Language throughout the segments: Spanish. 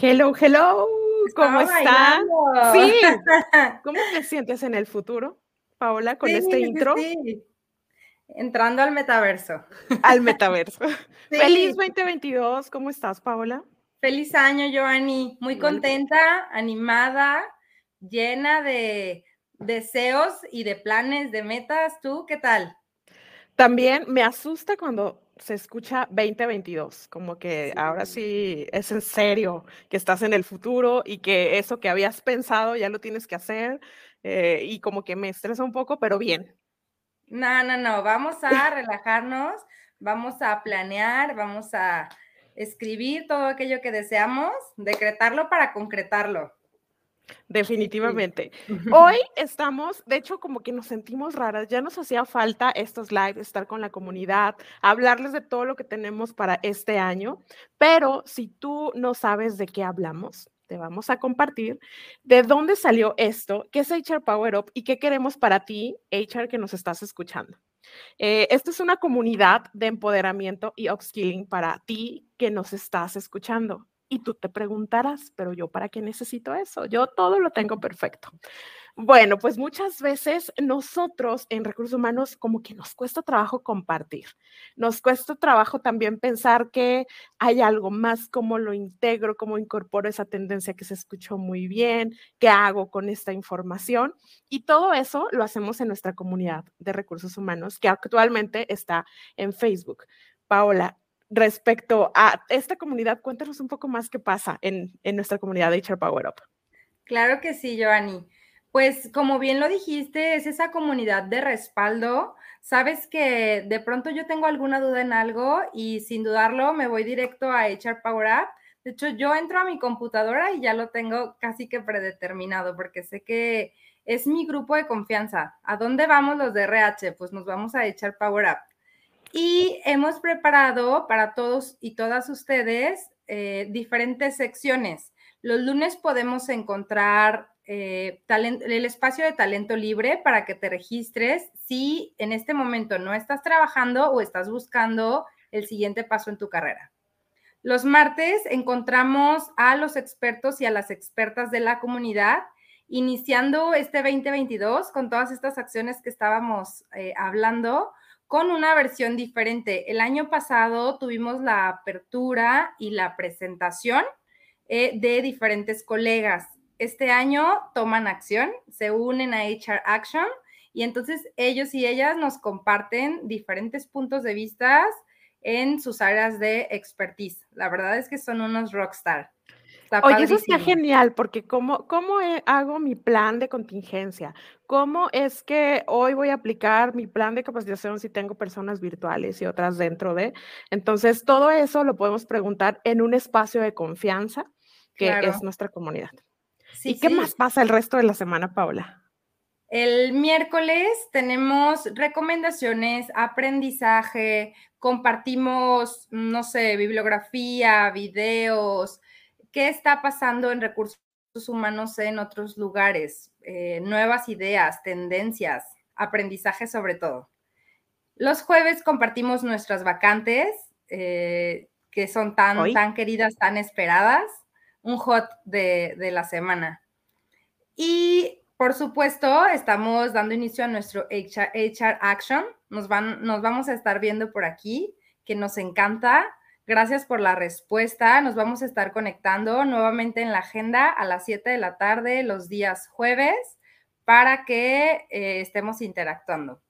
Hello, hello. ¿Cómo están? Sí. ¿Cómo te sientes en el futuro, Paola, con este intro? Sí. Entrando al metaverso. Al metaverso. Feliz 2022. ¿Cómo estás, Paola? Feliz año, Joanny. Muy contenta, animada, llena de deseos y de planes, de metas. ¿Tú qué tal? También me asusta cuando se escucha 2022, como que ahora sí es en serio que estás en el futuro y que eso que habías pensado ya lo tienes que hacer eh, y como que me estresa un poco, pero bien. No, no, no, vamos a relajarnos, vamos a planear, vamos a escribir todo aquello que deseamos, decretarlo para concretarlo. Definitivamente. Hoy estamos, de hecho, como que nos sentimos raras. Ya nos hacía falta estos lives, estar con la comunidad, hablarles de todo lo que tenemos para este año. Pero si tú no sabes de qué hablamos, te vamos a compartir de dónde salió esto, qué es HR Power Up y qué queremos para ti, HR, que nos estás escuchando. Eh, esto es una comunidad de empoderamiento y upskilling para ti que nos estás escuchando. Y tú te preguntarás, pero yo para qué necesito eso? Yo todo lo tengo perfecto. Bueno, pues muchas veces nosotros en recursos humanos como que nos cuesta trabajo compartir. Nos cuesta trabajo también pensar que hay algo más, cómo lo integro, cómo incorporo esa tendencia que se escuchó muy bien, qué hago con esta información. Y todo eso lo hacemos en nuestra comunidad de recursos humanos que actualmente está en Facebook. Paola, respecto a esta comunidad, cuéntanos un poco más qué pasa en, nuestra comunidad de HR Power Up. Claro que sí, Giovanni. Pues como bien lo dijiste, es esa comunidad de respaldo. Sabes que de pronto yo tengo alguna duda en algo y sin dudarlo me voy directo a HR Power Up. De hecho, yo entro a mi computadora y ya lo tengo casi que predeterminado porque sé que es mi grupo de confianza. ¿A dónde vamos los de RH? Pues nos vamos a echar Power Up. Y hemos preparado para todos y todas ustedes eh, diferentes secciones. Los lunes podemos encontrar eh, el espacio de talento libre para que te registres si en este momento no estás trabajando o estás buscando el siguiente paso en tu carrera. Los martes encontramos a los expertos y a las expertas de la comunidad, iniciando este 2022 con todas estas acciones que estábamos eh, hablando con una versión diferente. El año pasado tuvimos la apertura y la presentación eh, de diferentes colegas. Este año toman acción, se unen a HR Action y entonces ellos y ellas nos comparten diferentes puntos de vista en sus áreas de expertise. La verdad es que son unos rockstar. Oye, eso está genial, porque ¿cómo, ¿cómo hago mi plan de contingencia? ¿Cómo es que hoy voy a aplicar mi plan de capacitación si tengo personas virtuales y otras dentro de? Entonces, todo eso lo podemos preguntar en un espacio de confianza que es nuestra comunidad. ¿Y qué más pasa el resto de la semana, Paula? El miércoles tenemos recomendaciones, aprendizaje, compartimos, no sé, bibliografía, videos, qué está pasando en recursos humanos en otros lugares, eh, nuevas ideas, tendencias, aprendizaje sobre todo. Los jueves compartimos nuestras vacantes, eh, que son tan, tan queridas, tan esperadas, un hot de, la semana. Y por supuesto, estamos dando inicio a nuestro HR, Action. Nos, van, nos vamos a estar viendo por aquí, que nos encanta. Gracias por la respuesta. Nos vamos a estar conectando nuevamente en la agenda a las 7 de la tarde los días jueves para que eh, estemos interactuando.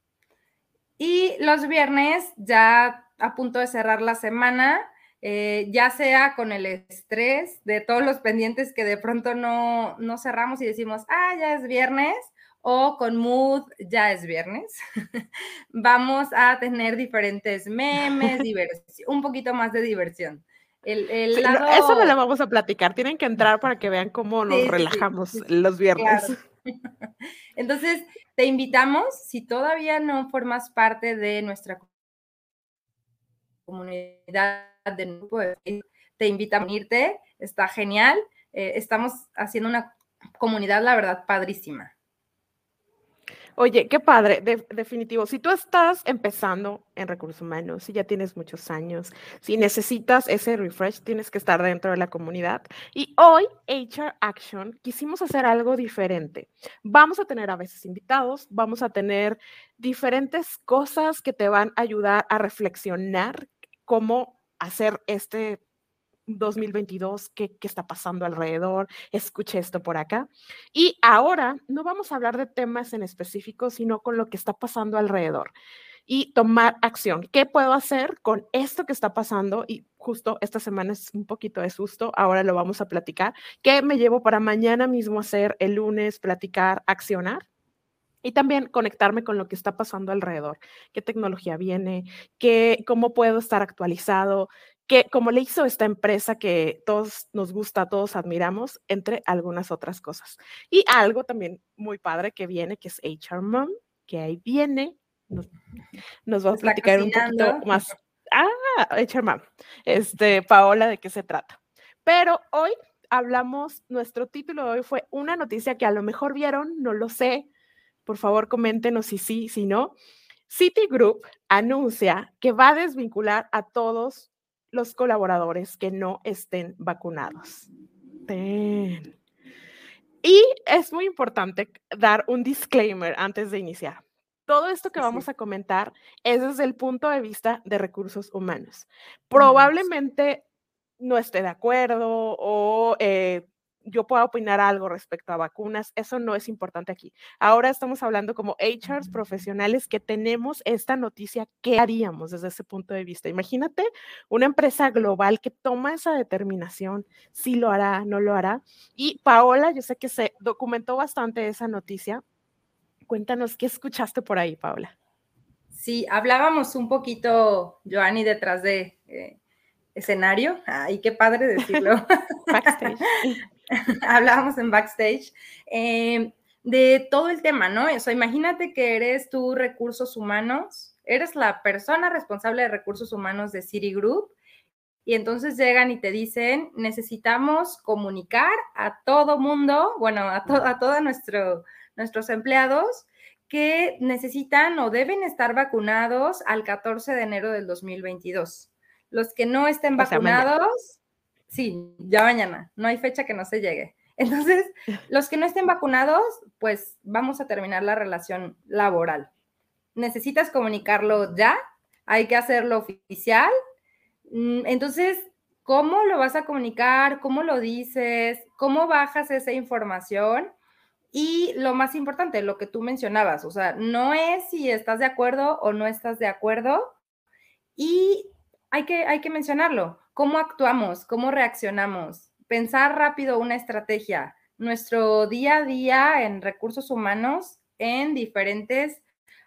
Y los viernes, ya a punto de cerrar la semana, eh, ya sea con el estrés de todos los pendientes que de pronto no, no cerramos y decimos, ah, ya es viernes, o con Mood, ya es viernes, vamos a tener diferentes memes, un poquito más de diversión. Eso me lo vamos a platicar, tienen que entrar para que vean cómo nos relajamos los viernes. Entonces, te invitamos, si todavía no formas parte de nuestra comunidad de nuevo, te invito a unirte, está genial, eh, estamos haciendo una comunidad, la verdad, padrísima. Oye, qué padre, definitivo. Si tú estás empezando en recursos humanos, si ya tienes muchos años, si necesitas ese refresh, tienes que estar dentro de la comunidad. Y hoy, HR Action, quisimos hacer algo diferente. Vamos a tener a veces invitados, vamos a tener diferentes cosas que te van a ayudar a reflexionar cómo hacer este 2022, ¿qué, está pasando alrededor, escuche esto por acá. Y ahora no vamos a hablar de temas en específico, sino con lo que está pasando alrededor y tomar acción. ¿Qué puedo hacer con esto que está pasando? Y justo esta semana es un poquito de susto, ahora lo vamos a platicar. ¿Qué me llevo para mañana mismo hacer, el lunes, platicar, accionar? Y también conectarme con lo que está pasando alrededor, qué tecnología viene, qué, cómo puedo estar actualizado, que como le hizo esta empresa que todos nos gusta, todos admiramos, entre algunas otras cosas. Y algo también muy padre que viene, que es HR Mom, que ahí viene, nos, nos va a platicar un poquito más. Ah, HR Mom, este, Paola, ¿de qué se trata? Pero hoy hablamos, nuestro título de hoy fue una noticia que a lo mejor vieron, no lo sé, por favor coméntenos si sí, si no. Citigroup anuncia que va a desvincular a todos los colaboradores que no estén vacunados. Y es muy importante dar un disclaimer antes de iniciar. Todo esto que vamos a comentar es desde el punto de vista de recursos humanos. Probablemente no esté de acuerdo o eh, yo pueda opinar algo respecto a vacunas, eso no es importante aquí. Ahora estamos hablando como HRs profesionales que tenemos esta noticia, ¿qué haríamos desde ese punto de vista? Imagínate una empresa global que toma esa determinación, si lo hará, no lo hará. Y Paola, yo sé que se documentó bastante esa noticia. Cuéntanos, ¿qué escuchaste por ahí, Paola? Sí, hablábamos un poquito, Joanny, detrás de... Eh, escenario. Ay, qué padre decirlo. Backstage. hablábamos en backstage, eh, de todo el tema, ¿no? O sea, imagínate que eres tú recursos humanos, eres la persona responsable de recursos humanos de Citigroup y entonces llegan y te dicen, necesitamos comunicar a todo mundo, bueno, a, a todos nuestro, nuestros empleados que necesitan o deben estar vacunados al 14 de enero del 2022. Los que no estén vacunados, Sí, ya mañana, no hay fecha que no se llegue. Entonces, los que no estén vacunados, pues vamos a terminar la relación laboral. Necesitas comunicarlo ya, hay que hacerlo oficial. Mm, entonces, ¿cómo lo vas a comunicar? ¿Cómo lo dices? ¿Cómo bajas esa información? Y lo más importante, lo que tú mencionabas, o sea, no es si estás de acuerdo o no estás de acuerdo. Y hay que, hay que mencionarlo cómo actuamos, cómo reaccionamos, pensar rápido una estrategia, nuestro día a día en recursos humanos en diferentes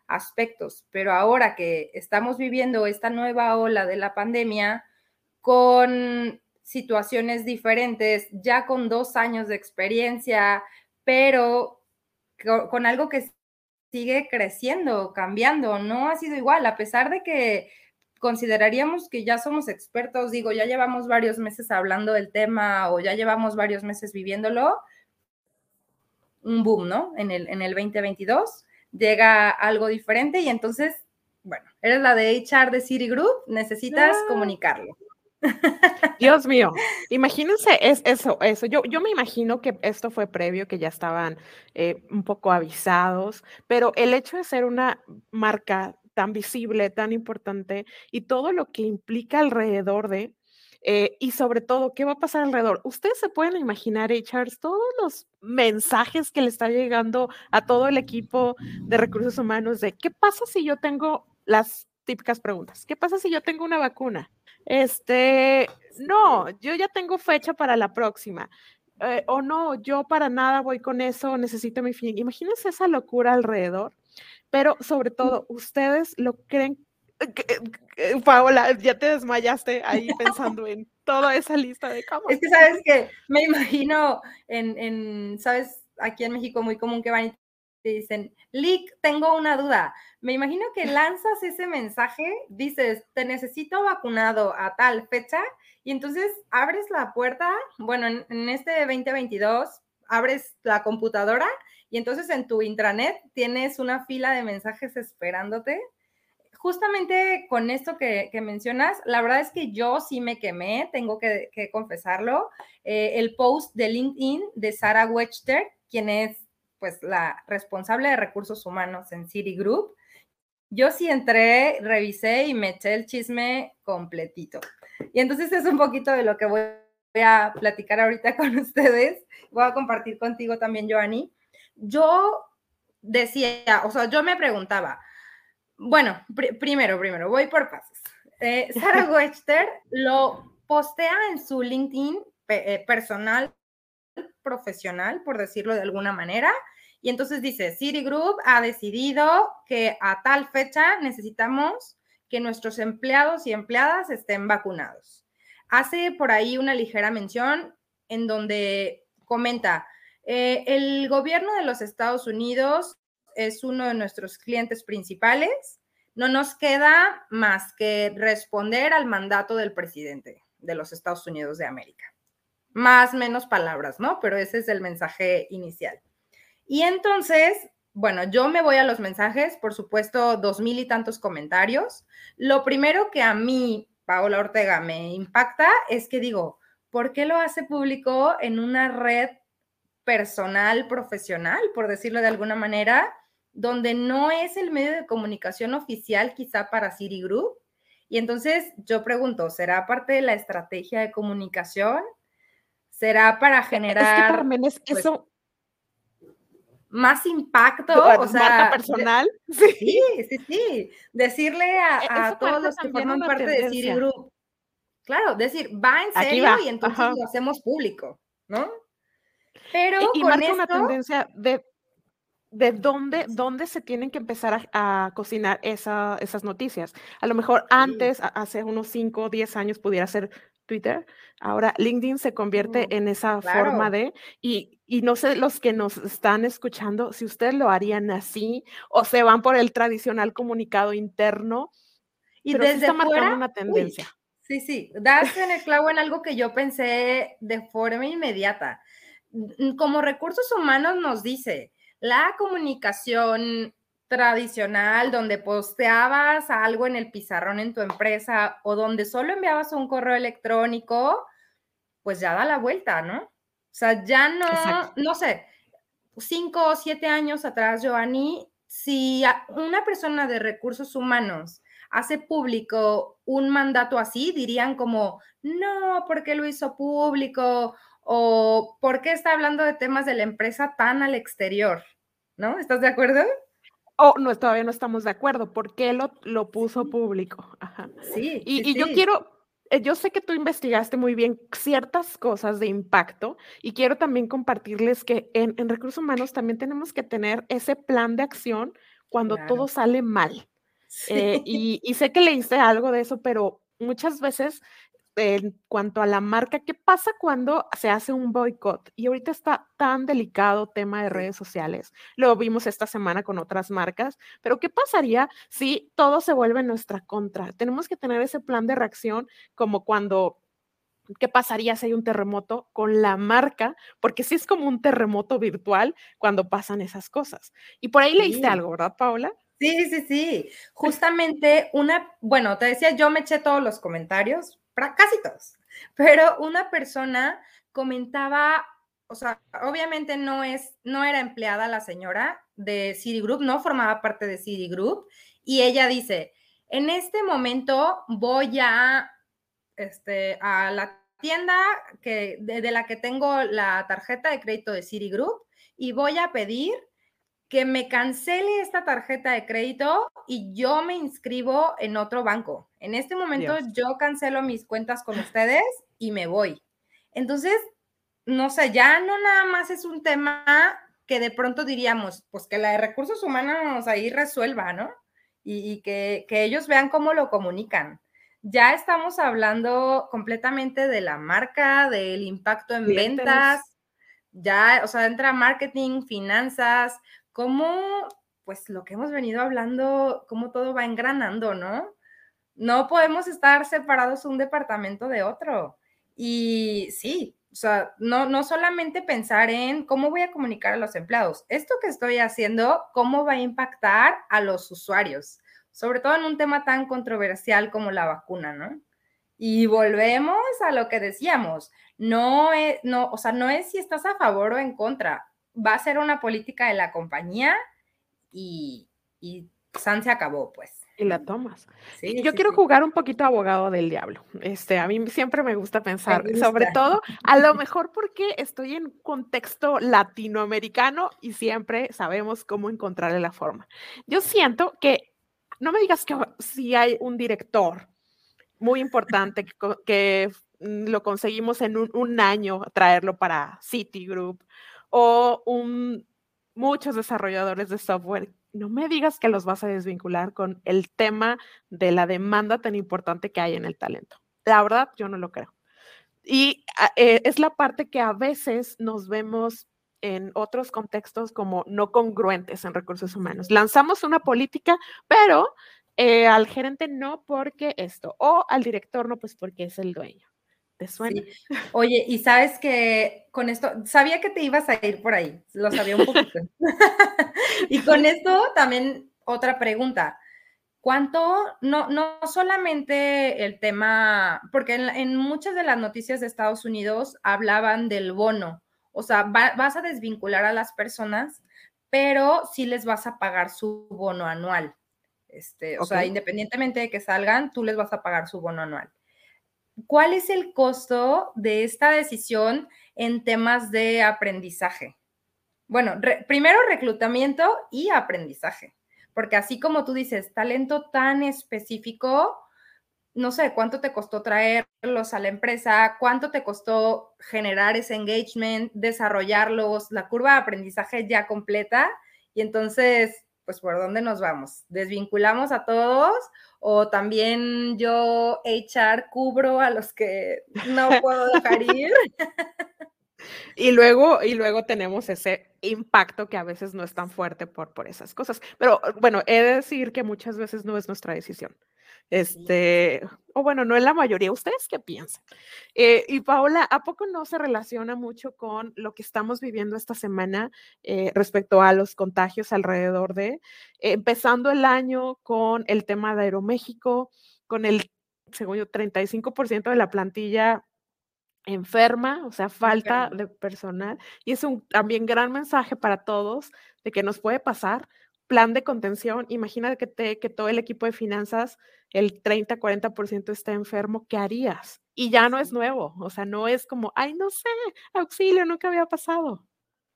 aspectos. Pero ahora que estamos viviendo esta nueva ola de la pandemia con situaciones diferentes, ya con dos años de experiencia, pero con, algo que sigue creciendo, cambiando, no ha sido igual, a pesar de que consideraríamos que ya somos expertos, digo, ya llevamos varios meses hablando del tema o ya llevamos varios meses viviéndolo, un boom, ¿no? En el, en el 2022 llega algo diferente y entonces, bueno, eres la de HR de Citigroup, necesitas ah. comunicarlo. Dios mío, imagínense es, eso, eso. Yo, yo me imagino que esto fue previo, que ya estaban eh, un poco avisados, pero el hecho de ser una marca tan visible, tan importante y todo lo que implica alrededor de, eh, y sobre todo, ¿qué va a pasar alrededor? Ustedes se pueden imaginar, Charles, todos los mensajes que le está llegando a todo el equipo de recursos humanos de qué pasa si yo tengo las típicas preguntas. ¿Qué pasa si yo tengo una vacuna? Este, no, yo ya tengo fecha para la próxima. Eh, o no, yo para nada voy con eso, necesito mi fin. Imagínense esa locura alrededor. Pero sobre todo, ¿ustedes lo creen? Paola, ya te desmayaste ahí pensando en toda esa lista de cosas. Es que sabes que me imagino en, en, sabes, aquí en México muy común que van y te dicen, Lick, tengo una duda. Me imagino que lanzas ese mensaje, dices, te necesito vacunado a tal fecha, y entonces abres la puerta, bueno, en, en este 2022, abres la computadora y entonces en tu intranet tienes una fila de mensajes esperándote. Justamente con esto que, mencionas, la verdad es que yo sí me quemé, tengo que, confesarlo. Eh, el post de LinkedIn de Sara Wechter, quien es pues la responsable de recursos humanos en Citigroup, yo sí entré, revisé y me eché el chisme completito. Y entonces es un poquito de lo que voy a platicar ahorita con ustedes. Voy a compartir contigo también, Joanny. Yo decía, o sea, yo me preguntaba, bueno, primero, primero, voy por pasos. Eh, Sarah Webster lo postea en su LinkedIn eh, personal, profesional, por decirlo de alguna manera, y entonces dice, Citigroup ha decidido que a tal fecha necesitamos que nuestros empleados y empleadas estén vacunados. Hace por ahí una ligera mención en donde comenta, eh, el gobierno de los Estados Unidos es uno de nuestros clientes principales. No nos queda más que responder al mandato del presidente de los Estados Unidos de América. Más, menos palabras, ¿no? Pero ese es el mensaje inicial. Y entonces, bueno, yo me voy a los mensajes, por supuesto, dos mil y tantos comentarios. Lo primero que a mí, Paola Ortega, me impacta es que digo, ¿por qué lo hace público en una red personal, profesional, por decirlo de alguna manera, donde no es el medio de comunicación oficial quizá para Citigroup. Y entonces yo pregunto, ¿será parte de la estrategia de comunicación? ¿Será para generar... Es que pues, eso... Más impacto, o sea, personal. Sí, sí, sí. Decirle a, e, todos los que forman parte de Citigroup. Claro, decir, va en serio y entonces lo hacemos público, ¿no? Pero y, marca una tendencia de, de dónde, dónde se tienen que empezar a, cocinar esas noticias. A lo mejor antes, hace unos 5 o 10 años, pudiera ser Twitter. Ahora LinkedIn se convierte en esa forma de, y, y, no sé los que nos están escuchando, si ustedes lo harían así o se van por el tradicional comunicado interno. Y desde está marcando una tendencia. sí, sí, das en el clavo en algo que yo pensé de forma inmediata como recursos humanos nos dice, la comunicación tradicional donde posteabas algo en el pizarrón en tu empresa o donde solo enviabas un correo electrónico, pues ya da la vuelta, ¿no? O sea, ya no, no sé, cinco o siete años atrás, Joanny, si una persona de recursos humanos hace público un mandato así, dirían como, no, ¿por qué lo hizo público? O por qué está hablando de temas de la empresa tan al exterior, ¿no? ¿Estás de acuerdo? Oh, no, todavía no estamos de acuerdo. ¿Por qué lo, lo puso público? Ajá. Sí. Y, yo quiero, eh, yo sé que tú investigaste muy bien ciertas cosas de impacto y quiero también compartirles que en, recursos humanos también tenemos que tener ese plan de acción cuando todo sale mal. Eh, y, y, sé que leíste algo de eso, pero muchas veces en cuanto a la marca, ¿qué pasa cuando se hace un boicot? Y ahorita está tan delicado tema de redes sociales. Lo vimos esta semana con otras marcas, pero ¿qué pasaría si todo se vuelve en nuestra contra? Tenemos que tener ese plan de reacción como cuando ¿Qué pasaría si hay un terremoto con la marca? Porque sí es como un terremoto virtual cuando pasan esas cosas. Y por ahí leíste algo, ¿verdad, Paola? Sí, sí, sí. Justamente una, bueno, te decía, yo me eché todos los comentarios, casi todos, pero una persona comentaba, o sea, obviamente no es, no era empleada la señora de Citigroup, no formaba parte de Citigroup, y ella dice, en este momento voy a, este, a la tienda que, de, de la que tengo la tarjeta de crédito de Citigroup y voy a pedir que me cancele esta tarjeta de crédito y yo me inscribo en otro banco. En este momento yo cancelo mis cuentas con ustedes y me voy. Entonces, no sé, ya no nada más es un tema que de pronto diríamos, pues que la de recursos humanos ahí resuelva, ¿no? Y, que, ellos vean cómo lo comunican. Ya estamos hablando completamente de la marca, del impacto en ventas, ya, o sea, entra marketing, finanzas, cómo, pues lo que hemos venido hablando, cómo todo va engranando, ¿no? No podemos estar separados un departamento de otro. Y sí, o sea, no, no solamente pensar en cómo voy a comunicar a los empleados, esto que estoy haciendo, cómo va a impactar a los usuarios, sobre todo en un tema tan controversial como la vacuna, ¿no? Y volvemos a lo que decíamos, no es, no, o sea, no es si estás a favor o en contra, va a ser una política de la compañía y, y San se acabó, pues. Y la tomas. Sí, Yo quiero jugar un poquito abogado del diablo. Este, a mí siempre me gusta pensar, sobre todo, a lo mejor porque estoy en contexto latinoamericano y siempre sabemos cómo encontrarle la forma. Yo siento que, no me digas que si hay un director muy importante que, mm, lo conseguimos en un, un año traerlo para Citigroup o muchos desarrolladores de software no me digas que los vas a desvincular con el tema de la demanda tan importante que hay en el talento. La verdad, yo no lo creo. Y ah, eh, es la parte que a veces nos vemos en otros contextos como no congruentes en recursos humanos. Lanzamos una política, pero eh, al gerente no porque esto, o al director no, pues porque es el dueño. ¿Te suena? Oye, y sabes que con esto, sabía que te ibas a ir por ahí, lo sabía un poquito. y con esto también otra pregunta. ¿Cuánto, no, no solamente el tema, porque en, muchas de las noticias de Estados Unidos hablaban del bono, o sea, vas a desvincular a las personas, pero sí les vas a pagar su bono anual. Este, o sea, independientemente de que salgan, tú les vas a pagar su bono anual. ¿Cuál es el costo de esta decisión en temas de aprendizaje? Bueno, primero reclutamiento y aprendizaje, porque así como tú dices, talento tan específico, no sé cuánto te costó traerlos a la empresa, cuánto te costó generar ese engagement, desarrollarlos, la curva de aprendizaje ya completa. Y entonces, pues, ¿por dónde nos vamos? ¿Desvinculamos a todos o también yo echar cubro a los que no puedo dejar ir. Y luego, y luego tenemos ese impacto que a veces no es tan fuerte por, por esas cosas. Pero bueno, he de decir que muchas veces no es nuestra decisión. Este, o bueno, no es la mayoría. ¿Ustedes qué piensan? Eh, y Paola, ¿a poco no se relaciona mucho con lo que estamos viviendo esta semana eh, respecto a los contagios alrededor de, empezando el año con el tema de Aeroméxico, con el, según yo, 35% de la plantilla enferma, o sea, falta de personal. Y es un también gran mensaje para todos de que nos puede pasar. Plan de contención, imagínate que, te, que todo el equipo de finanzas, el 30, 40% está enfermo, ¿qué harías? Y ya no es nuevo, o sea, no es como, ay, no sé, auxilio, nunca había pasado.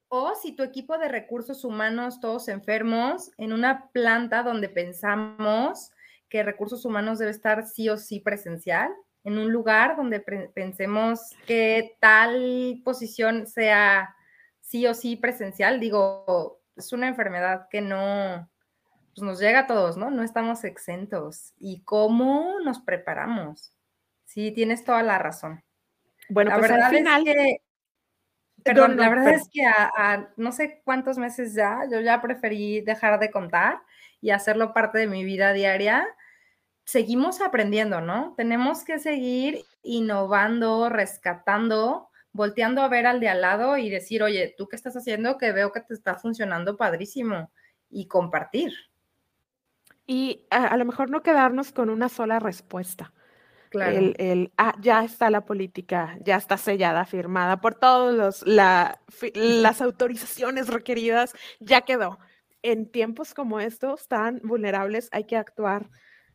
O si tu equipo de recursos humanos, todos enfermos, en una planta donde pensamos que recursos humanos debe estar sí o sí presencial, en un lugar donde pensemos que tal posición sea sí o sí presencial, digo, es una enfermedad que no pues nos llega a todos, ¿no? No estamos exentos. ¿Y cómo nos preparamos? Sí, tienes toda la razón. Bueno, la pues verdad al final... es que, perdón, la verdad es que a no sé cuántos meses ya, yo ya preferí dejar de contar y hacerlo parte de mi vida diaria seguimos aprendiendo, ¿no? Tenemos que seguir innovando, rescatando, volteando a ver al de al lado y decir, oye, ¿tú qué estás haciendo? Que veo que te está funcionando padrísimo y compartir. Y a, lo mejor no quedarnos con una sola respuesta. Claro. El, ah, ya está la política, ya está sellada, firmada por todas las autorizaciones requeridas, ya quedó. En tiempos como estos tan vulnerables hay que actuar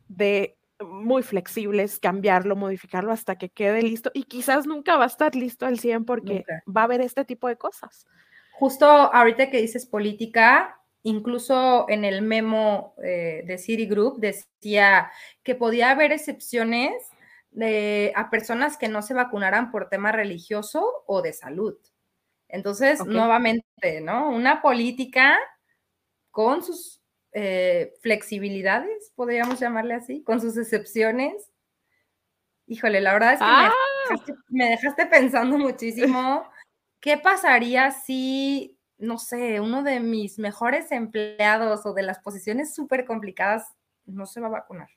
de muy flexibles, cambiarlo, modificarlo hasta que quede listo y quizás nunca va a estar listo al 100 porque va a haber este tipo de cosas. Justo ahorita que dices política, incluso en el memo eh, de Citigroup decía que podía haber excepciones de, a personas que no se vacunaran por tema religioso o de salud. Entonces, nuevamente, ¿no? Una política con sus eh, flexibilidades, podríamos llamarle así, con sus excepciones. Híjole, la verdad es que me, ah. dejaste, me, dejaste, pensando muchísimo. ¿Qué pasaría si, no sé, uno de mis mejores empleados o de las posiciones súper complicadas no se va a vacunar?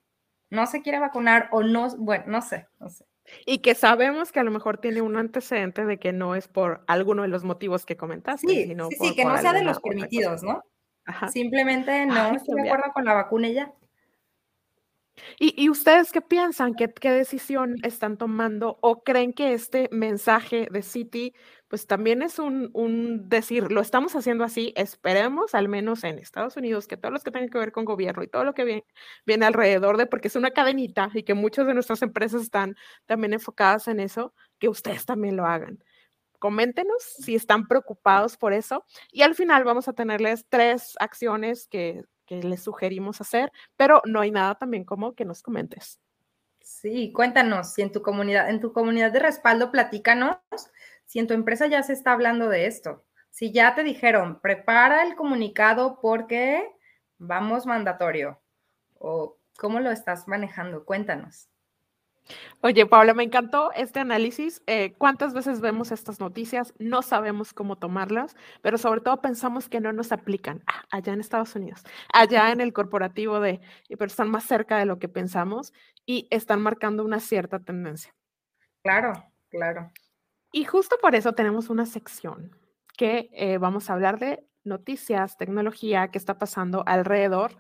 No se quiere vacunar o no, bueno, no sé, no sé. Y que sabemos que a lo mejor tiene un antecedente de que no es por alguno de los motivos que comentaste, sí, sino sí, por, sí, que por no sea de los otra cosa. permitidos, ¿no? Ajá. Simplemente no Ay, estoy de acuerdo con la vacuna y ya. ¿Y, y ustedes qué piensan? ¿Qué, ¿Qué decisión están tomando? ¿O creen que este mensaje de City, pues también es un, un decir, lo estamos haciendo así, esperemos al menos en Estados Unidos que todos los que tengan que ver con gobierno y todo lo que viene, viene alrededor de, porque es una cadenita y que muchas de nuestras empresas están también enfocadas en eso, que ustedes también lo hagan. Coméntenos si están preocupados por eso y al final vamos a tenerles tres acciones que, que les sugerimos hacer, pero no hay nada también como que nos comentes. Sí, cuéntanos si en tu comunidad, en tu comunidad de respaldo, platícanos si en tu empresa ya se está hablando de esto. Si ya te dijeron, prepara el comunicado porque vamos mandatorio. O cómo lo estás manejando, cuéntanos. Oye, Paula, me encantó este análisis. Eh, ¿Cuántas veces vemos estas noticias? No sabemos cómo tomarlas, pero sobre todo pensamos que no nos aplican ah, allá en Estados Unidos, allá en el corporativo de, pero están más cerca de lo que pensamos y están marcando una cierta tendencia. Claro, claro. Y justo por eso tenemos una sección que eh, vamos a hablar de noticias, tecnología, qué está pasando alrededor,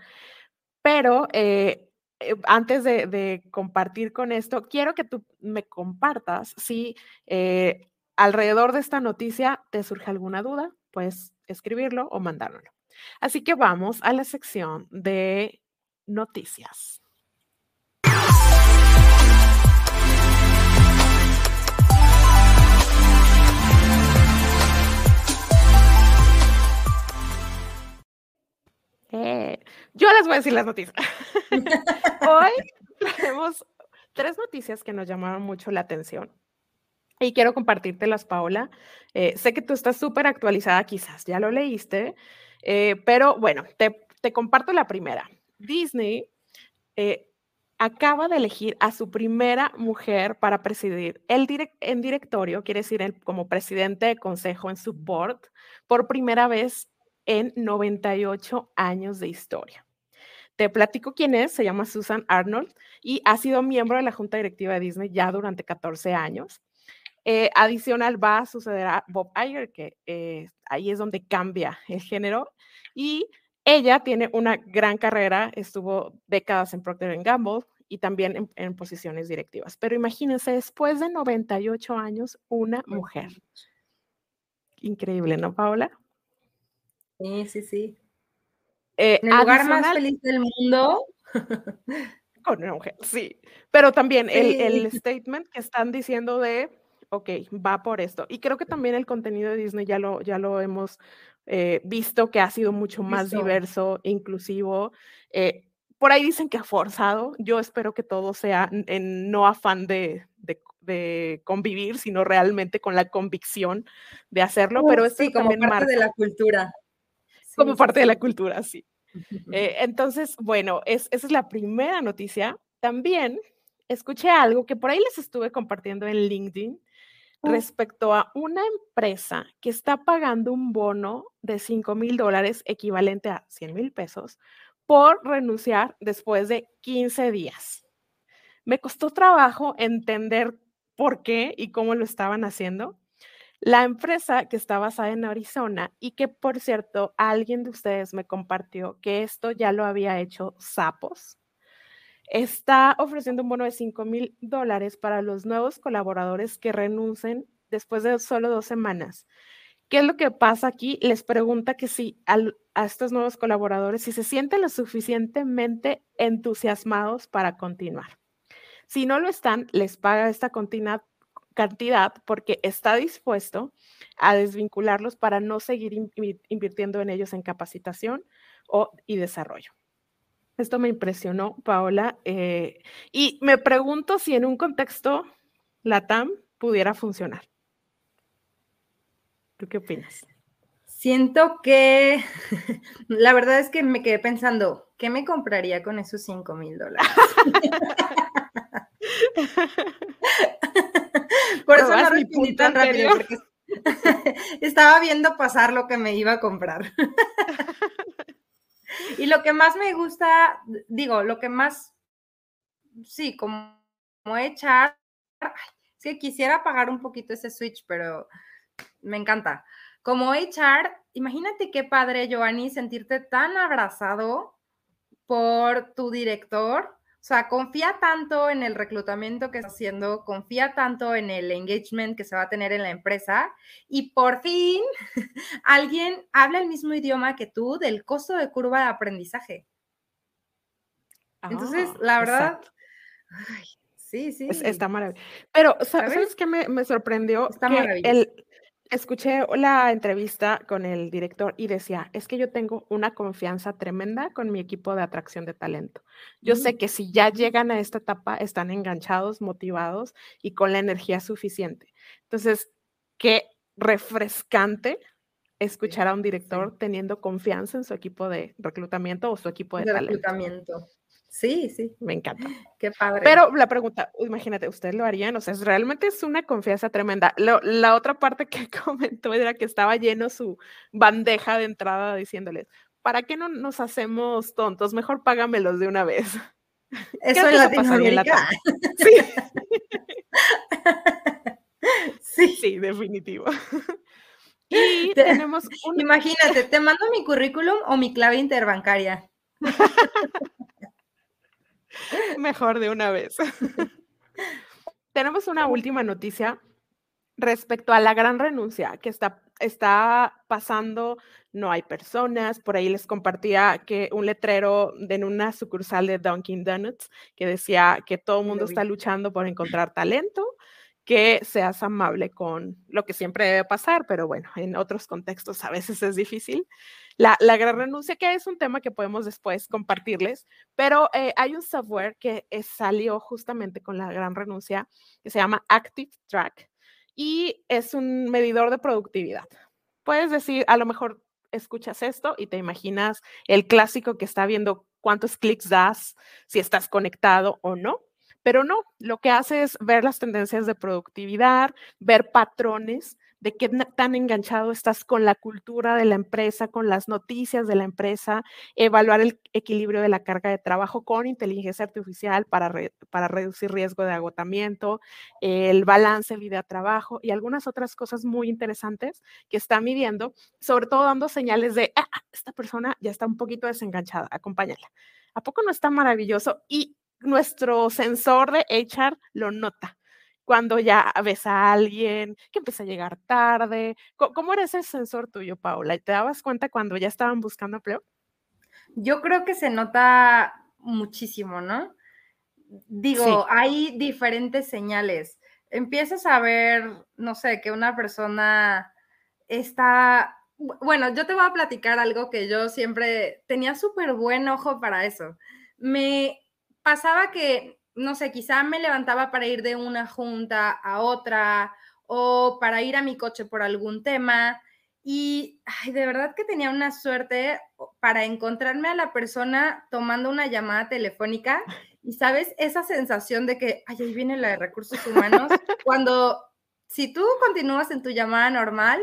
pero eh, eh, antes de, compartir con esto, quiero que tú me compartas si eh, alrededor de esta noticia te surge alguna duda, puedes escribirlo o mandármelo. Así que vamos a la sección de noticias. Eh, yo les voy a decir las noticias. Hoy tenemos tres noticias que nos llamaron mucho la atención y quiero compartírtelas, Paola. Eh, sé que tú estás súper actualizada, quizás ya lo leíste, eh, pero bueno, te, te, comparto la primera. Disney eh, acaba de elegir a su primera mujer para presidir el direct, en directorio, quiere decir el, como presidente de consejo en su board, por primera vez en 98 años de historia. Te platico quién es, se llama Susan Arnold y ha sido miembro de la junta directiva de Disney ya durante 14 años. Eh, adicional va a suceder a Bob Iger, que eh, ahí es donde cambia el género, y ella tiene una gran carrera, estuvo décadas en Procter Gamble y también en, en posiciones directivas. Pero imagínense, después de 98 años, una mujer. Increíble, ¿no, Paola? Sí, sí, sí. Eh, en el lugar más feliz del mundo. Con una mujer, sí. Pero también sí. el, el, statement que están diciendo de, ok, va por esto. Y creo que también el contenido de Disney ya lo, ya lo hemos eh, visto, que ha sido mucho más visto. diverso, inclusivo. Eh, por ahí dicen que ha forzado. Yo espero que todo sea en no afán de, de, de convivir, sino realmente con la convicción de hacerlo. Pero esto sí, como parte marca, de la cultura como parte de la cultura, sí. Eh, entonces, bueno, es, esa es la primera noticia. También escuché algo que por ahí les estuve compartiendo en LinkedIn Oh. respecto a una empresa que está pagando un bono de 5 mil dólares equivalente a 100 mil pesos por renunciar después de 15 días. Me costó trabajo entender por qué y cómo lo estaban haciendo. La empresa que está basada en Arizona y que, por cierto, alguien de ustedes me compartió que esto ya lo había hecho Sapos, está ofreciendo un bono de 5 mil dólares para los nuevos colaboradores que renuncien después de solo dos semanas. ¿Qué es lo que pasa aquí? Les pregunta que si a estos nuevos colaboradores, si se sienten lo suficientemente entusiasmados para continuar. Si no lo están, les paga esta continua, cantidad porque está dispuesto a desvincularlos para no seguir invirtiendo en ellos en capacitación o, y desarrollo. Esto me impresionó, Paola, eh, y me pregunto si en un contexto LATAM pudiera funcionar. ¿Tú qué opinas? Siento que la verdad es que me quedé pensando, ¿qué me compraría con esos 5 mil dólares? Por eso no respondí tan rápido, porque estaba viendo pasar lo que me iba a comprar. y lo que más me gusta, digo, lo que más, sí, como, como echar es que quisiera pagar un poquito ese switch, pero me encanta. Como HR, imagínate qué padre, Giovanni, sentirte tan abrazado por tu director. O sea, confía tanto en el reclutamiento que está haciendo, confía tanto en el engagement que se va a tener en la empresa y por fin alguien habla el mismo idioma que tú del costo de curva de aprendizaje. Entonces, ah, la verdad, sí, sí. está maravilloso. Pero, ¿sabes, qué me, sorprendió? Está maravilloso. El, escuché la entrevista con el director y decía, es que yo tengo una confianza tremenda con mi equipo de atracción de talento. Yo sé que si ya llegan a esta etapa, están enganchados, motivados y con la energía suficiente. Entonces, qué refrescante escuchar a un director teniendo confianza en su equipo de reclutamiento o su equipo de, de reclutamiento. Sí, sí. Me encanta. Qué padre. Pero la pregunta, imagínate, ¿ustedes lo harían? O sea, realmente es una confianza tremenda. la otra parte que comentó era que estaba lleno su bandeja de entrada diciéndoles, ¿para qué no nos hacemos tontos? Mejor págamelos de una vez. Eso es Latinoamérica. Sí. sí. Sí, definitivo. Y tenemos Imagínate, ¿te mando mi currículum o mi clave interbancaria? Mejor de una vez. Tenemos una última noticia respecto a la gran renuncia que está, está pasando. No hay personas. Por ahí les compartía que un letrero en una sucursal de Dunkin' Donuts que decía que todo el mundo está luchando por encontrar talento que seas amable con lo que siempre debe pasar, pero bueno, en otros contextos a veces es difícil. La, gran renuncia, que es un tema que podemos después compartirles, pero eh, hay un software que eh, salió justamente con la gran renuncia que se llama Active Track y es un medidor de productividad. Puedes decir, a lo mejor escuchas esto y te imaginas el clásico que está viendo cuántos clics das, si estás conectado o no pero no, lo que hace es ver las tendencias de productividad, ver patrones de qué tan enganchado estás con la cultura de la empresa, con las noticias de la empresa, evaluar el equilibrio de la carga de trabajo con inteligencia artificial para, para reducir riesgo de agotamiento, el balance vida-trabajo y algunas otras cosas muy interesantes que está midiendo, sobre todo dando señales de, ah, esta persona ya está un poquito desenganchada, acompáñala. ¿A poco no está maravilloso? Y nuestro sensor de HR lo nota. Cuando ya ves a alguien que empieza a llegar tarde. ¿Cómo era ese sensor tuyo, Paula? ¿Te dabas cuenta cuando ya estaban buscando empleo? Yo creo que se nota muchísimo, ¿no? Digo, hay diferentes señales. Empiezas a ver, no sé, que una persona está bueno, yo te voy a platicar algo que yo siempre tenía súper buen ojo para eso. Me pasaba que, no sé, quizá me levantaba para ir de una junta a otra o para ir a mi coche por algún tema. Y de verdad que tenía una suerte para encontrarme a la persona tomando una llamada telefónica y sabes, esa sensación de que, ay, ahí viene la de recursos humanos, cuando si tú continúas en tu llamada normal,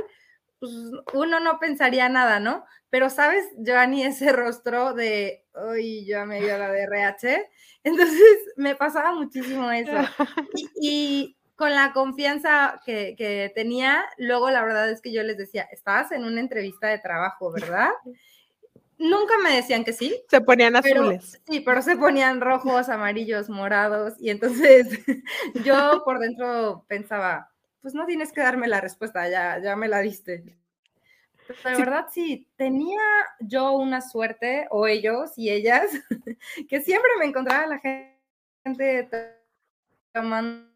pues uno no pensaría nada, ¿no? Pero sabes, Joanny, ese rostro de, uy, yo me dio la de RH, entonces me pasaba muchísimo eso. Y, con la confianza que, tenía, luego la verdad es que yo les decía, estabas en una entrevista de trabajo, ¿verdad? Nunca me decían que sí. Se ponían azules. sí, pero se ponían rojos, amarillos, morados. Y entonces yo por dentro pensaba, pues no tienes que darme la respuesta, ya, ya me la diste. Pero de verdad sí, tenía yo una suerte, o ellos y ellas, que siempre me encontraba la gente tomando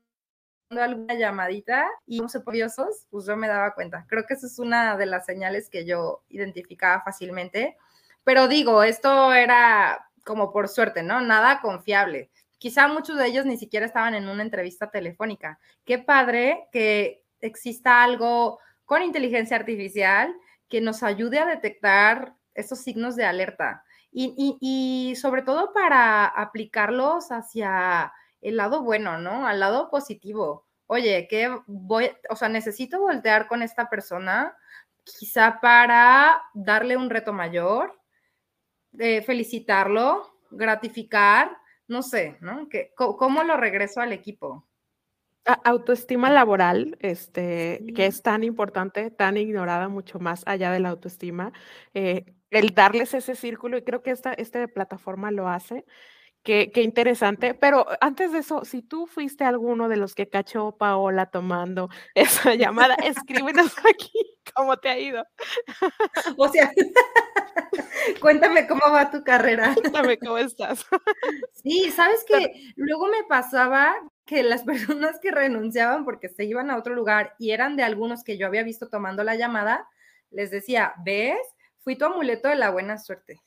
alguna llamadita y no sé, curiosos, pues yo me daba cuenta. Creo que esa es una de las señales que yo identificaba fácilmente. Pero digo, esto era como por suerte, ¿no? Nada confiable. Quizá muchos de ellos ni siquiera estaban en una entrevista telefónica. Qué padre que exista algo con inteligencia artificial que nos ayude a detectar esos signos de alerta y, sobre todo para aplicarlos hacia el lado bueno, ¿no? Al lado positivo. Oye, ¿qué voy, o sea, necesito voltear con esta persona quizá para darle un reto mayor, eh, felicitarlo, gratificar, no sé, ¿no? ¿Cómo lo regreso al equipo? Autoestima laboral, este, que es tan importante, tan ignorada, mucho más allá de la autoestima. Eh, el darles ese círculo, y creo que esta, esta plataforma lo hace, Qué, qué, interesante. Pero antes de eso, si tú fuiste alguno de los que cachó Paola tomando esa llamada, escríbenos aquí cómo te ha ido. O sea, cuéntame cómo va tu carrera. Cuéntame cómo estás. Sí, sabes que luego me pasaba que las personas que renunciaban porque se iban a otro lugar y eran de algunos que yo había visto tomando la llamada, les decía, ¿ves? Fui tu amuleto de la buena suerte.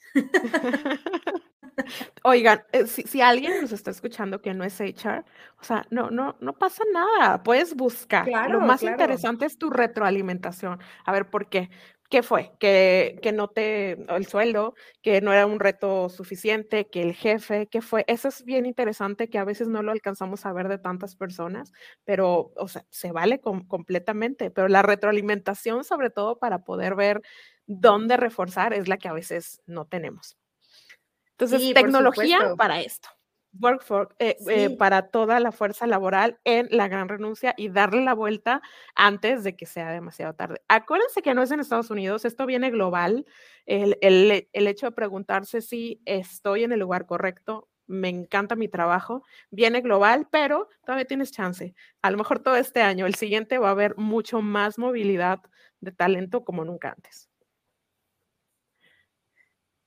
Oigan, eh, si, alguien nos está escuchando que no es HR, o sea, no, no, no pasa nada, puedes buscar. Lo más interesante es tu retroalimentación. A ver, ¿por qué? ¿Qué fue? Que, que no te, el sueldo, que no era un reto suficiente, que el jefe, ¿qué fue? Eso es bien interesante que a veces no lo alcanzamos a ver de tantas personas, pero, o sea, se vale completamente, pero la retroalimentación, sobre todo para poder ver dónde reforzar, es la que a veces no tenemos. Entonces, tecnología para esto. Work for, eh, eh, para toda la fuerza laboral en la gran renuncia y darle la vuelta antes de que sea demasiado tarde. Acuérdense que no es en Estados Unidos, esto viene global. El, el, el hecho de preguntarse si estoy en el lugar correcto, me encanta mi trabajo, viene global, pero todavía tienes chance. A lo mejor todo este año, el siguiente va a haber mucho más movilidad de talento como nunca antes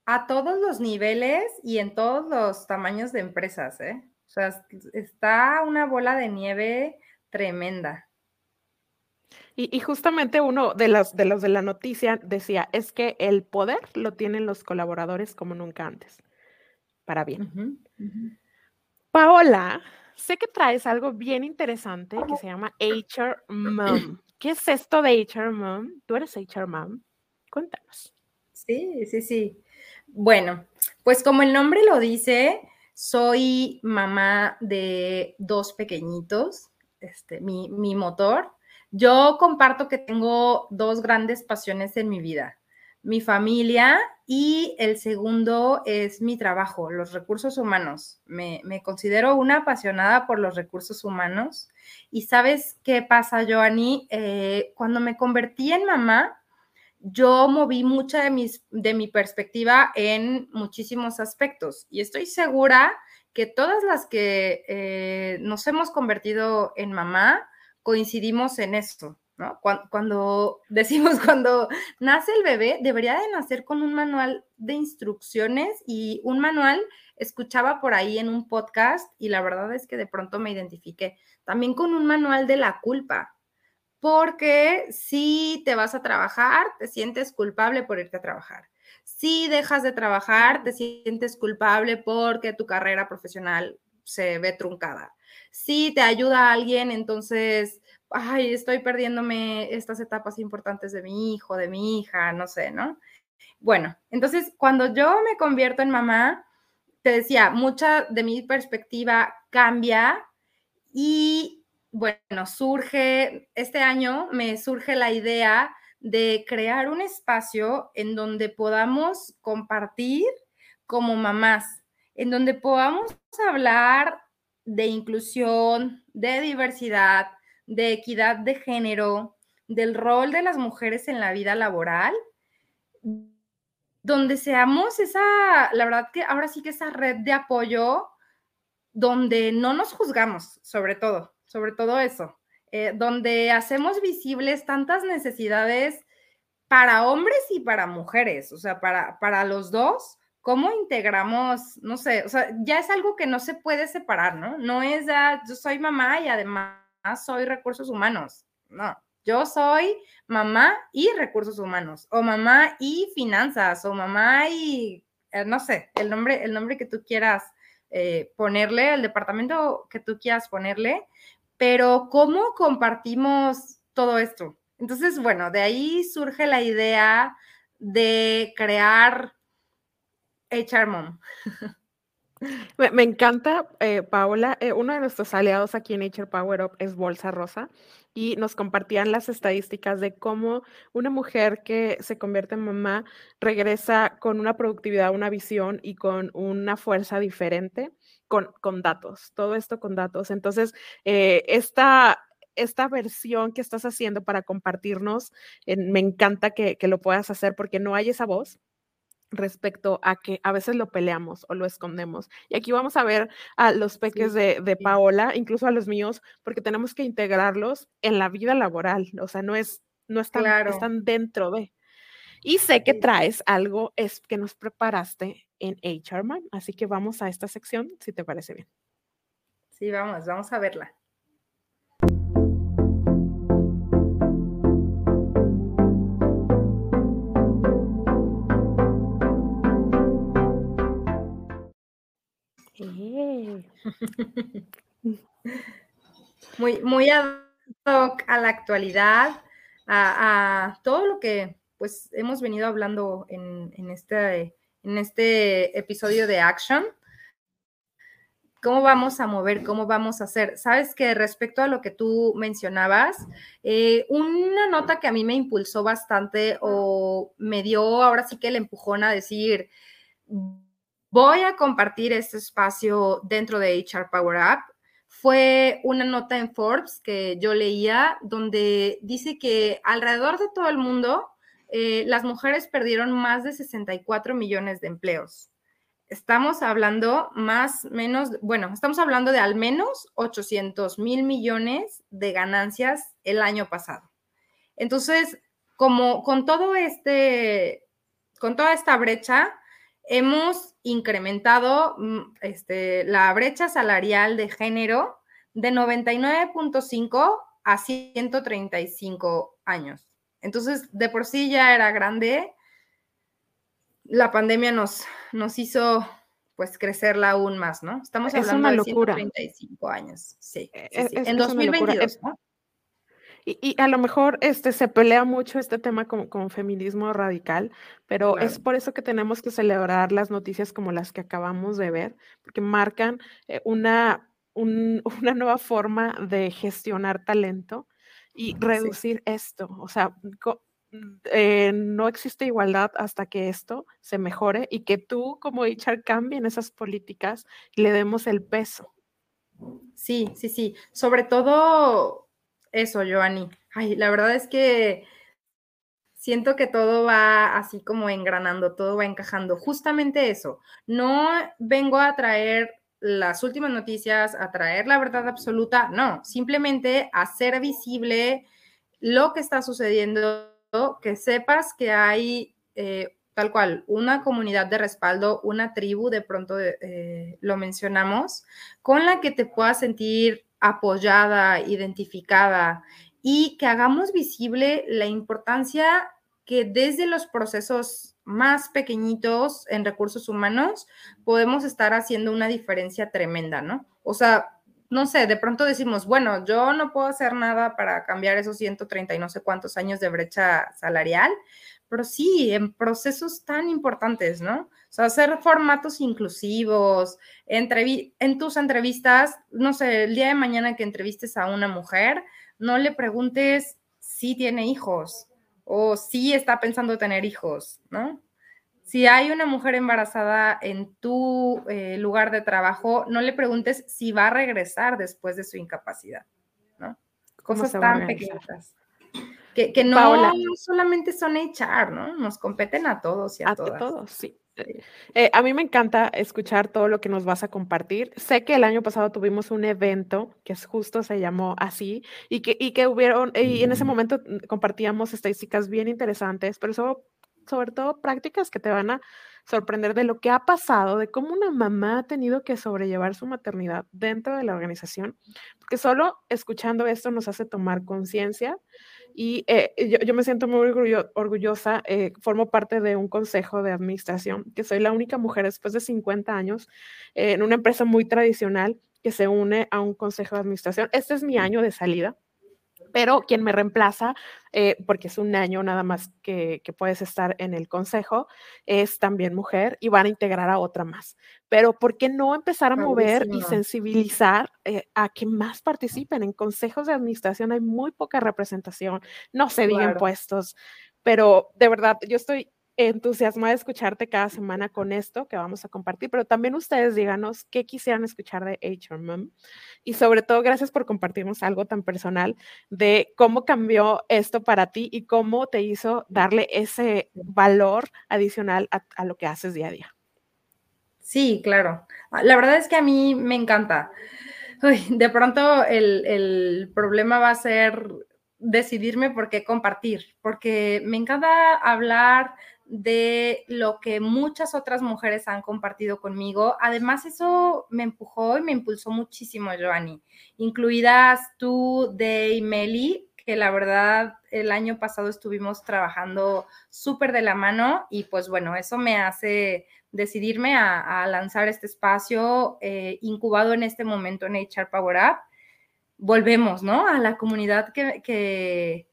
a todos los niveles y en todos los tamaños de empresas, ¿eh? O sea, está una bola de nieve tremenda. Y, justamente uno de los, de los de la noticia decía, es que el poder lo tienen los colaboradores como nunca antes, para bien. Paola, sé que traes algo bien interesante que se llama HR Mom. ¿Qué es esto de HR Mom? ¿Tú eres HR Mom? Cuéntanos. Sí, sí, sí. Bueno, pues como el nombre lo dice, soy mamá de dos pequeñitos, este, mi, mi motor. Yo comparto que tengo dos grandes pasiones en mi vida, mi familia y el segundo es mi trabajo, los recursos humanos. Me, me, considero una apasionada por los recursos humanos. Y sabes qué pasa, Joanny, eh, cuando me convertí en mamá, yo moví mucha de, mis, de mi perspectiva en muchísimos aspectos y estoy segura que todas las que eh, nos hemos convertido en mamá coincidimos en esto, ¿no? Cuando, decimos, cuando nace el bebé, debería de nacer con un manual de instrucciones y un manual escuchaba por ahí en un podcast y la verdad es que de pronto me identifiqué también con un manual de la culpa, porque si te vas a trabajar, te sientes culpable por irte a trabajar. Si dejas de trabajar, te sientes culpable porque tu carrera profesional se ve truncada. Si te ayuda alguien, entonces, ay, estoy perdiéndome estas etapas importantes de mi hijo, de mi hija, no sé, ¿no? Bueno, entonces, cuando yo me convierto en mamá, te decía, mucha de mi perspectiva cambia y bueno, surge, este año me surge la idea de crear un espacio en donde podamos compartir como mamás, en donde podamos hablar de inclusión, de diversidad, de equidad de género, del rol de las mujeres en la vida laboral, donde seamos esa, la verdad que ahora sí que esa red de apoyo, donde no nos juzgamos, sobre todo, sobre todo eso, eh, donde hacemos visibles tantas necesidades para hombres y para mujeres, o sea, para, para los dos, ¿cómo integramos, no sé, o sea, ya es algo que no se puede separar, ¿no? No es ya, yo soy mamá y además soy recursos humanos, no, yo soy mamá y recursos humanos, o mamá y finanzas, o mamá y, eh, no sé, el nombre, el nombre que tú quieras eh, ponerle, el departamento que tú quieras ponerle, pero ¿cómo compartimos todo esto? Entonces, bueno, de ahí surge la idea de crear HR Mom. Me, encanta, eh, Paola. Eh, uno de nuestros aliados aquí en HR Power Up es Bolsa Rosa y nos compartían las estadísticas de cómo una mujer que se convierte en mamá regresa con una productividad, una visión y con una fuerza diferente con, con datos, todo esto con datos. Entonces, eh, esta, esta versión que estás haciendo para compartirnos, me encanta que, que, lo puedas hacer porque no hay esa voz respecto a que a veces lo peleamos o lo escondemos. Y aquí vamos a ver a los peques de, de, Paola, incluso a los míos, porque tenemos que integrarlos en la vida laboral. O sea, no es, no están, están dentro de. Y sé que traes algo es que nos preparaste en HRMan, así que vamos a esta sección, si te parece bien. Sí, vamos, vamos a verla. muy, muy ad hoc a la actualidad, a, todo lo que pues hemos venido hablando en, este, en este episodio de Action. ¿Cómo vamos a mover? ¿Cómo vamos a hacer? Sabes que respecto a lo que tú mencionabas, eh, una nota que a mí me impulsó bastante o me dio ahora sí que el empujón a decir, voy a compartir este espacio dentro de HR Power Up. Fue una nota en Forbes que yo leía donde dice que alrededor de todo el mundo eh, las mujeres perdieron más de 64 millones de empleos. Estamos hablando más, menos, bueno, estamos hablando de al menos 800 mil millones de ganancias el año pasado. Entonces, como con todo este, con toda esta brecha, hemos incrementado mm, este, la brecha salarial de género de 99.5 a 135 años. Entonces, de por sí ya era grande. La pandemia nos, nos hizo pues crecerla aún más, ¿no? Estamos hablando de 135 años. Sí, sí, sí. en 2022, ¿no? Y, a lo mejor este, se pelea mucho este tema con, con feminismo radical, pero es por eso que tenemos que celebrar las noticias como las que acabamos de ver, porque marcan eh, una, una nueva forma de gestionar talento y reducir esto. O sea, eh, no existe igualdad hasta que esto se mejore y que tú como HR cambien esas políticas y le demos el peso. Sí, sí, sí. Sobre todo eso, Joanny. Ay, la verdad es que siento que todo va así como engranando, todo va encajando. Justamente eso. No vengo a traer las últimas noticias, a traer la verdad absoluta, no, simplemente hacer visible lo que está sucediendo, que sepas que hay eh, tal cual una comunidad de respaldo, una tribu, de pronto eh, lo mencionamos, con la que te puedas sentir apoyada, identificada y que hagamos visible la importancia que desde los procesos más pequeñitos en recursos humanos podemos estar haciendo una diferencia tremenda, ¿no? O sea, no sé, de pronto decimos, bueno, yo no puedo hacer nada para cambiar esos 130 y no sé cuántos años de brecha salarial, pero sí, en procesos tan importantes, ¿no? O sea, hacer formatos inclusivos, en tus entrevistas, no sé, el día de mañana que entrevistes a una mujer, no le preguntes si tiene hijos o si está pensando tener hijos, ¿no? Si hay una mujer embarazada en tu eh, lugar de trabajo, no le preguntes si va a regresar después de su incapacidad, ¿no? Cosas tan pequeñas que, no solamente son echar, ¿no? Nos competen a todos y a, a todos, sí. Eh, a mí me encanta escuchar todo lo que nos vas a compartir. Sé que el año pasado tuvimos un evento que es justo se llamó así y que, y que hubieron, y en ese momento mm, compartíamos estadísticas bien interesantes, pero sobre todo prácticas que te van a sorprender de lo que ha pasado, de cómo una mamá ha tenido que sobrellevar su maternidad dentro de la organización, porque solo escuchando esto nos hace tomar conciencia y eh, yo, me siento muy orgullosa, eh, formo parte de un consejo de administración, que soy la única mujer después de 50 años eh, en una empresa muy tradicional que se une a un consejo de administración. Este es mi año de salida pero quien me reemplaza, eh, porque es un año nada más que, puedes estar en el consejo, es también mujer y van a integrar a otra más. Pero ¿por qué no empezar a mover y sensibilizar eh, a que más participen? En consejos de administración hay muy poca representación, no se digan puestos, pero de verdad yo estoy entusiasmada de escucharte cada semana con esto que vamos a compartir, pero también ustedes díganos qué quisieran escuchar de HR Mom y sobre todo gracias por compartirnos algo tan personal de cómo cambió esto para ti y cómo te hizo darle ese valor adicional a, lo que haces día a día. Sí, claro. Ah, la verdad es que a mí me encanta. de pronto el, el problema va a ser decidirme por qué compartir, porque me encanta hablar de lo que muchas otras mujeres han compartido conmigo. Además, eso me empujó y me impulsó muchísimo, Joanny, incluidas tú, Day, Meli, que la verdad el año pasado estuvimos trabajando súper de la mano y pues bueno, eso me hace decidirme a, lanzar este espacio eh, incubado en este momento en HR Power Up. Volvemos, ¿no? A la comunidad que, que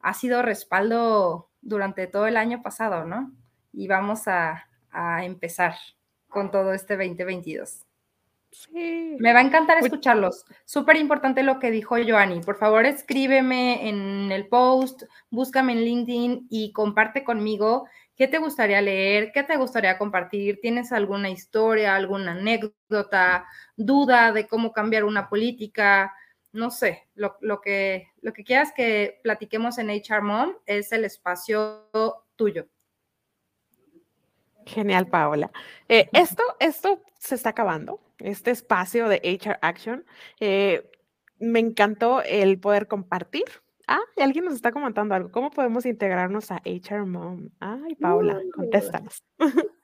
ha sido respaldo durante todo el año pasado, ¿no? Y vamos a, empezar con todo este 2022. Sí. Me va a encantar escucharlos. Súper importante lo que dijo Joanny. Por favor, escríbeme en el post, búscame en LinkedIn y comparte conmigo qué te gustaría leer, qué te gustaría compartir. ¿Tienes alguna historia, alguna anécdota, duda de cómo cambiar una política? No sé, lo, que, lo que quieras que platiquemos en HR Mom es el espacio tuyo. Genial, Paola. Eh, esto, esto se está acabando, este espacio de HR Action. Eh, me encantó el poder compartir. Ah, y alguien nos está comentando algo. ¿Cómo podemos integrarnos a HR Mom? Ay, Paola, contéstanos.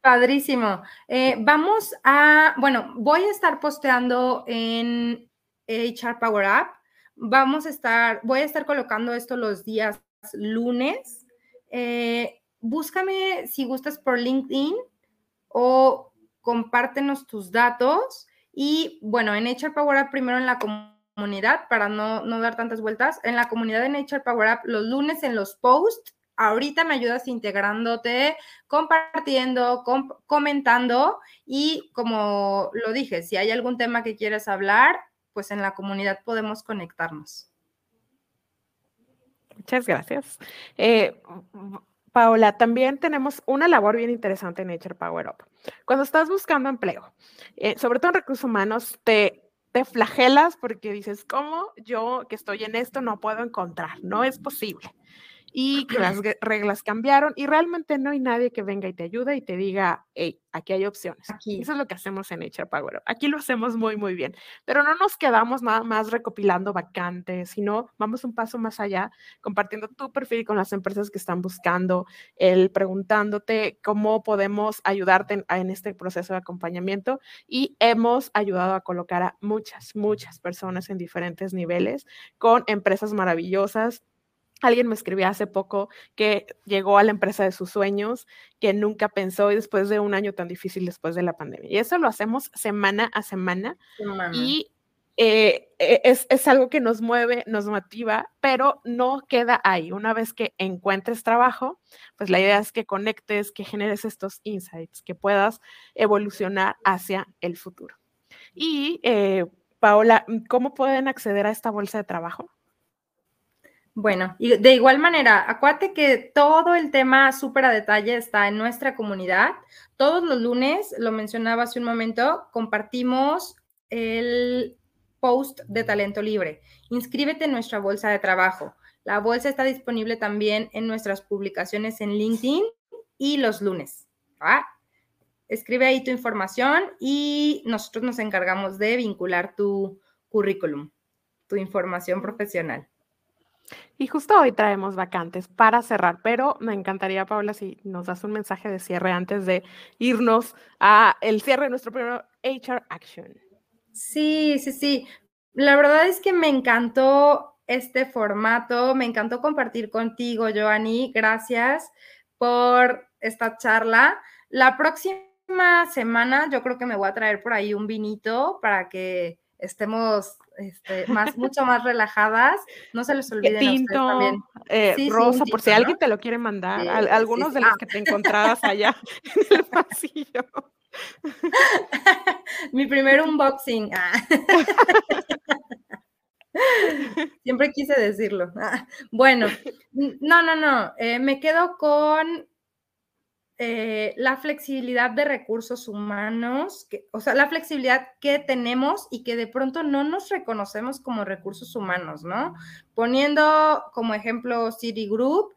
Padrísimo. Eh, vamos a, bueno, voy a estar posteando en HR Power Up. Vamos a estar, voy a estar colocando esto los días lunes. Eh, búscame si gustas por LinkedIn o compártenos tus datos. Y bueno, en HR Power Up, primero en la comunidad, para no, no dar tantas vueltas, en la comunidad de HR Power Up, los lunes en los posts, ahorita me ayudas integrándote, compartiendo, comentando y como lo dije, si hay algún tema que quieres hablar, pues en la comunidad podemos conectarnos. Muchas gracias. Eh, Paola, también tenemos una labor bien interesante en Nature Power Up. Cuando estás buscando empleo, eh, sobre todo en recursos humanos, te, te flagelas porque dices, ¿cómo yo que estoy en esto no puedo encontrar? No es posible y que las reglas cambiaron y realmente no hay nadie que venga y te ayude y te diga, hey, aquí hay opciones. Aquí. Eso es lo que hacemos en HR Power. Aquí lo hacemos muy, muy bien, pero no nos quedamos nada más recopilando vacantes, sino vamos un paso más allá, compartiendo tu perfil con las empresas que están buscando, el preguntándote cómo podemos ayudarte en, en este proceso de acompañamiento y hemos ayudado a colocar a muchas, muchas personas en diferentes niveles con empresas maravillosas Alguien me escribió hace poco que llegó a la empresa de sus sueños, que nunca pensó y después de un año tan difícil después de la pandemia. Y eso lo hacemos semana a semana. Y eh, e, es, es, algo que nos mueve, nos motiva, pero no queda ahí. Una vez que encuentres trabajo, pues la idea es que conectes, que generes estos insights, que puedas evolucionar hacia el futuro. Y eh, Paola, ¿cómo pueden acceder a esta bolsa de trabajo? Bueno, y de igual manera, acuérdate que todo el tema súper a detalle está en nuestra comunidad. Todos los lunes, lo mencionaba hace un momento, compartimos el post de talento libre. Inscríbete en nuestra bolsa de trabajo. La bolsa está disponible también en nuestras publicaciones en LinkedIn y los lunes. Escribe ahí tu información y nosotros nos encargamos de vincular tu currículum, tu información profesional. Y justo hoy traemos vacantes para cerrar, pero me encantaría, Paula, si nos das un mensaje de cierre antes de irnos a el cierre de nuestro primer HR Action. Sí, sí, sí. La verdad es que me encantó este formato, me encantó compartir contigo, Joanny. Gracias por esta charla. La próxima semana yo creo que me voy a traer por ahí un vinito para que estemos este, más, mucho más relajadas. No se les olvide Tinto, también. Eh, rosa, por si alguien te lo quiere mandar, algunos de los ah. que te encontrabas allá en el pasillo. Mi primer unboxing. Ah. Siempre quise decirlo. Ah, bueno, no, no, no. Eh, me quedo con eh, la flexibilidad de recursos humanos, o sea, la flexibilidad que tenemos y que de pronto no nos reconocemos como recursos humanos, ¿no? Poniendo como ejemplo Citigroup,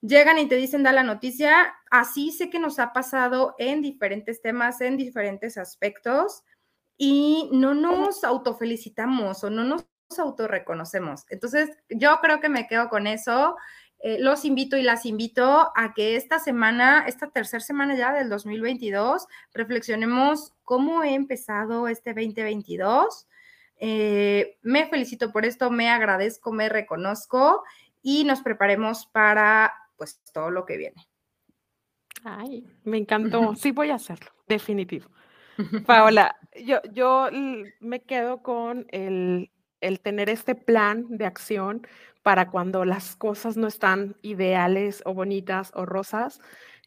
llegan y te dicen, da la noticia, así sé que nos ha pasado en diferentes temas, en diferentes aspectos, y no nos autofelicitamos o no nos autorreconocemos. Entonces, yo creo que me quedo con eso. Eh, los invito y las invito a que esta semana, esta tercera semana ya del 2022, reflexionemos cómo he empezado este 2022. Eh, me felicito por esto, me agradezco, me reconozco y nos preparemos para pues todo lo que viene. Ay, me encantó. Sí voy a hacerlo, definitivo. Paola, yo, yo me quedo con el, el tener este plan de acción para cuando las cosas no están ideales o bonitas o rosas.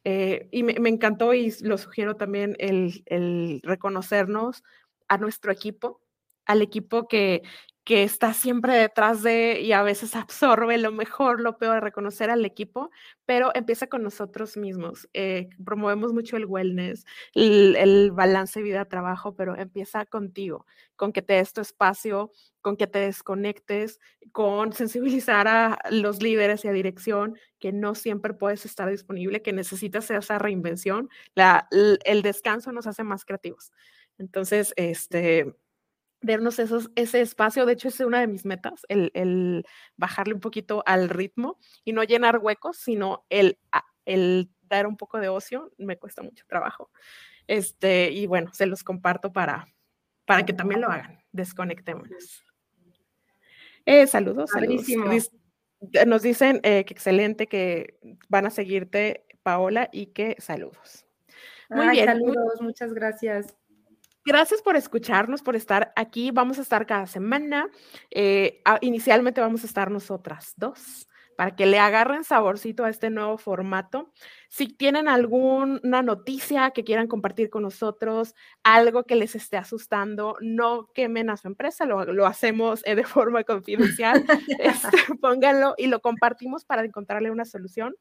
Eh, y me, encantó y lo sugiero también el, el reconocernos a nuestro equipo, al equipo que, que está siempre detrás de y a veces absorbe lo mejor, lo peor, reconocer al equipo, pero empieza con nosotros mismos. Eh, promovemos mucho el wellness, el, balance vida-trabajo, pero empieza contigo, con que te des tu espacio, con que te desconectes, con sensibilizar a los líderes y a dirección, que no siempre puedes estar disponible, que necesitas esa reinvención. La, el descanso nos hace más creativos. Entonces, este, vernos esos, ese espacio. De hecho, es una de mis metas, el, bajarle un poquito al ritmo y no llenar huecos, sino el, el dar un poco de ocio. Me cuesta mucho trabajo. Este, y bueno, se los comparto para, para que también lo hagan. Desconectémonos. Eh, saludos, saludos. Nos dicen eh, que excelente, que van a seguirte, Paola, y que saludos. Muy bien. Saludos, muchas gracias. Gracias por escucharnos, por estar aquí. Vamos a estar cada semana. Eh, inicialmente vamos a estar nosotras dos para que le agarren saborcito a este nuevo formato. Si tienen alguna noticia que quieran compartir con nosotros, algo que les esté asustando, no quemen a su empresa, lo, hacemos eh, de forma confidencial. Este, pónganlo y lo compartimos para encontrarle una solución.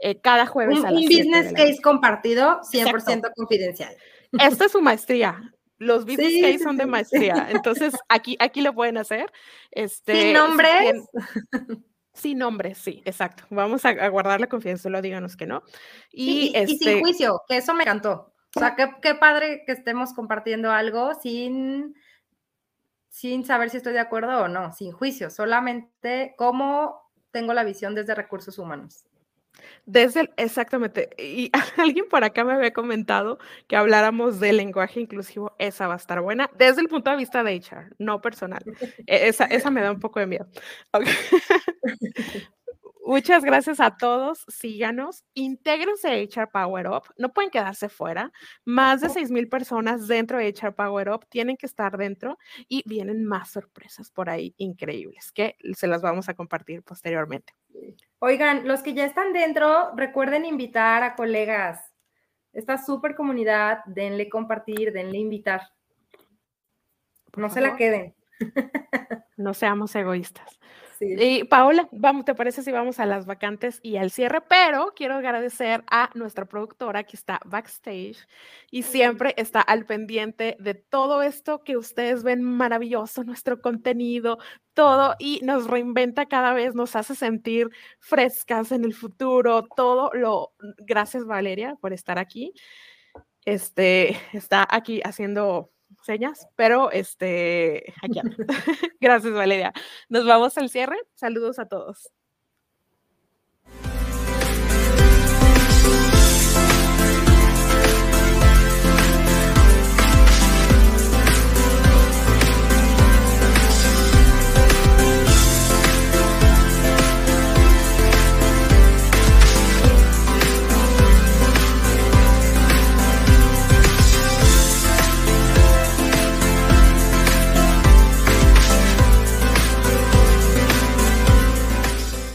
Eh, cada jueves. Un, a un business case compartido, 100% confidencial. Esta es su maestría. Los business son de maestría, entonces aquí, aquí lo pueden hacer. Este, sin nombres. sin nombres, sí, exacto. Vamos a, guardar la confianza, solo díganos que no. Y, sin este juicio, que eso me encantó. O sea, qué, qué, padre que estemos compartiendo algo sin, sin saber si estoy de acuerdo o no, sin juicio, solamente cómo tengo la visión desde recursos humanos. Desde el, exactamente, y alguien por acá me había comentado que habláramos del lenguaje inclusivo, esa va a estar buena, desde el punto de vista de HR, no personal. E, esa, esa me da un poco de miedo. Muchas gracias a todos. Síganos, intégrense a HR Power Up. No pueden quedarse fuera. Más de 6 mil personas dentro de HR Power Up tienen que estar dentro y vienen más sorpresas por ahí increíbles que se las vamos a compartir posteriormente. Oigan, los que ya están dentro, recuerden invitar a colegas. Esta super comunidad, denle compartir, denle invitar. no se la queden. No seamos egoístas. Y Paola, vamos, ¿te parece si vamos a las vacantes y al cierre? Pero quiero agradecer a nuestra productora que está backstage y siempre está al pendiente de todo esto que ustedes ven maravilloso, nuestro contenido, todo y nos reinventa cada vez, nos hace sentir frescas en el futuro, todo lo gracias Valeria por estar aquí. Este está aquí haciendo señas, pero este, aquí Gracias, Valeria. Nos vamos al cierre. Saludos a todos.